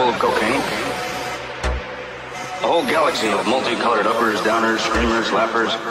full of cocaine. A whole galaxy of multicolored uppers, downers, screamers, lappers.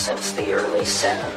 Since the early 70s.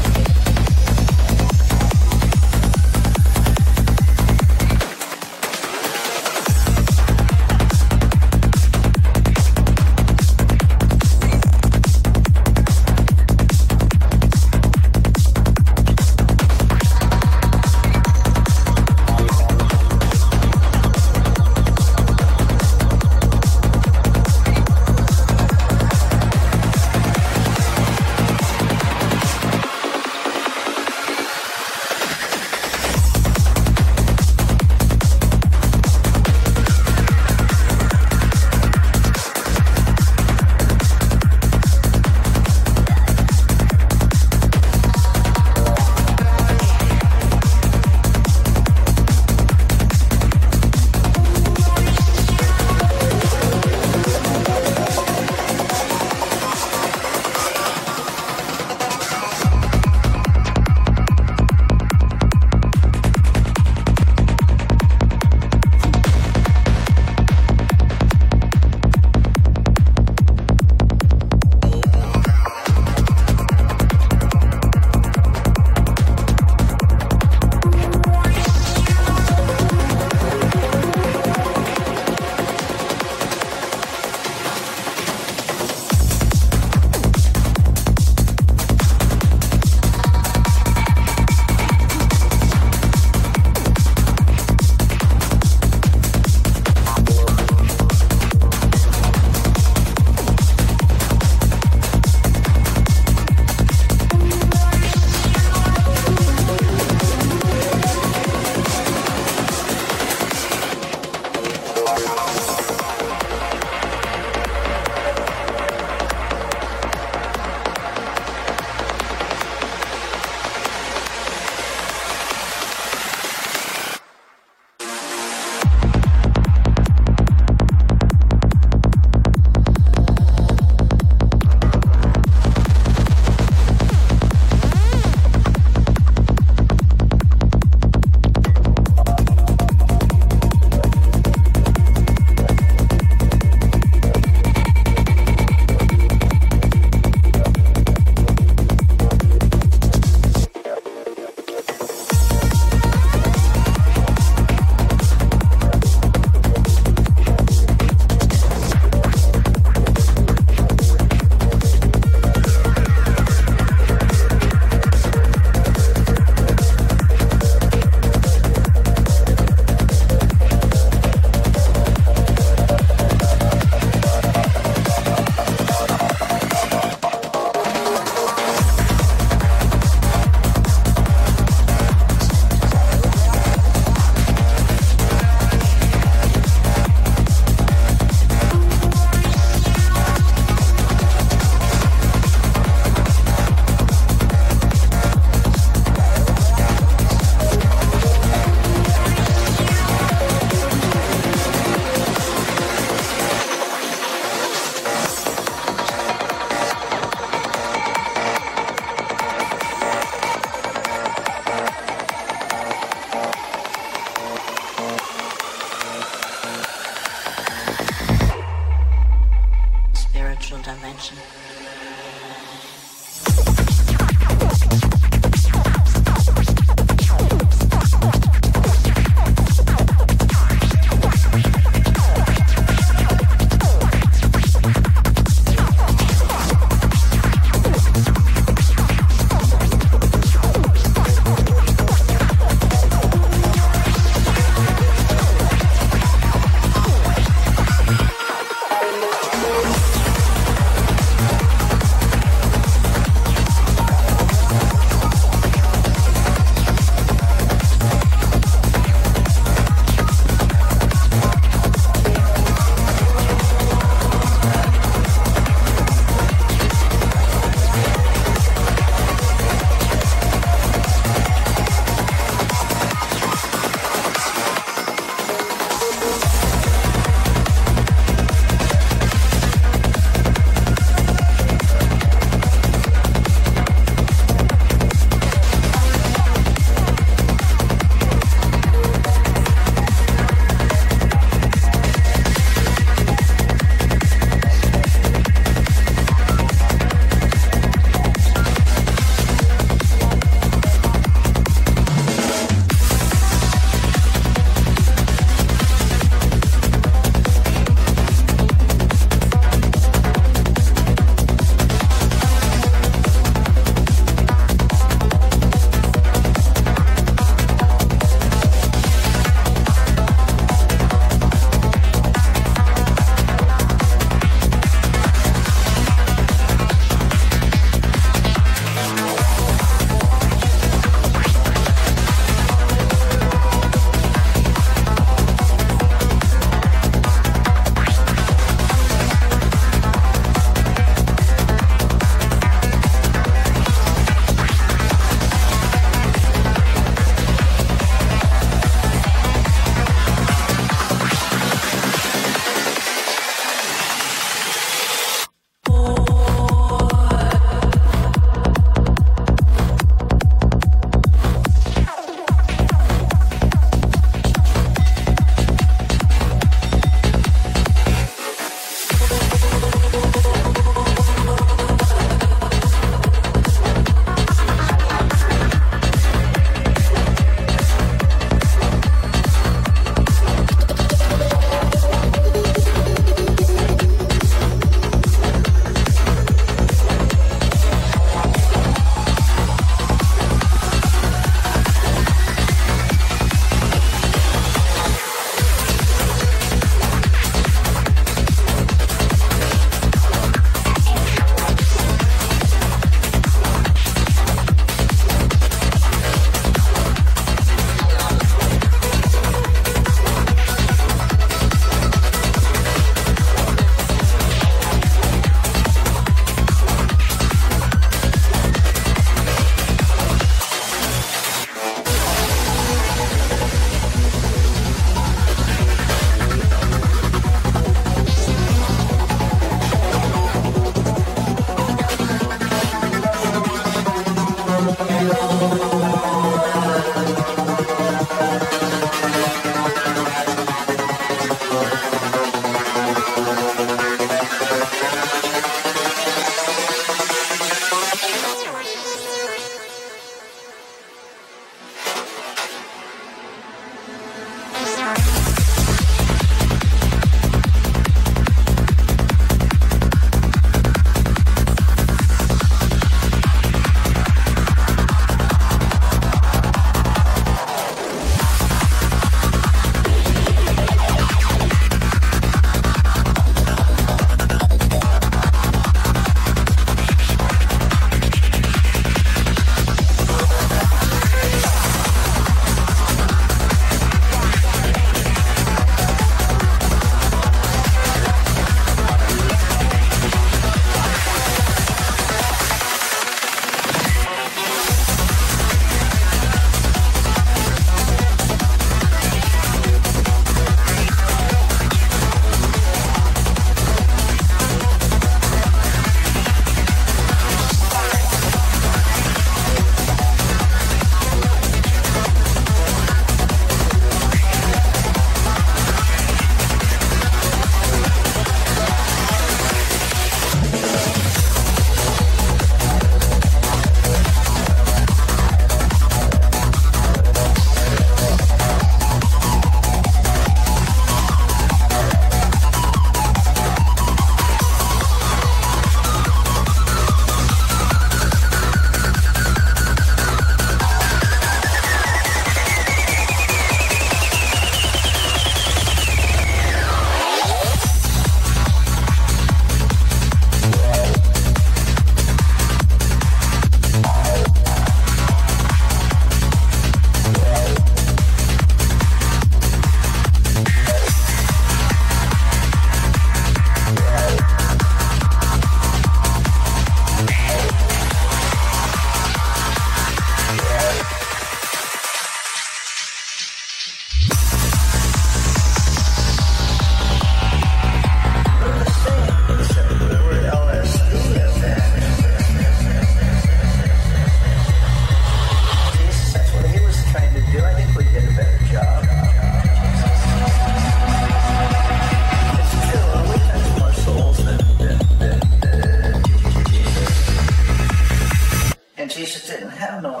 no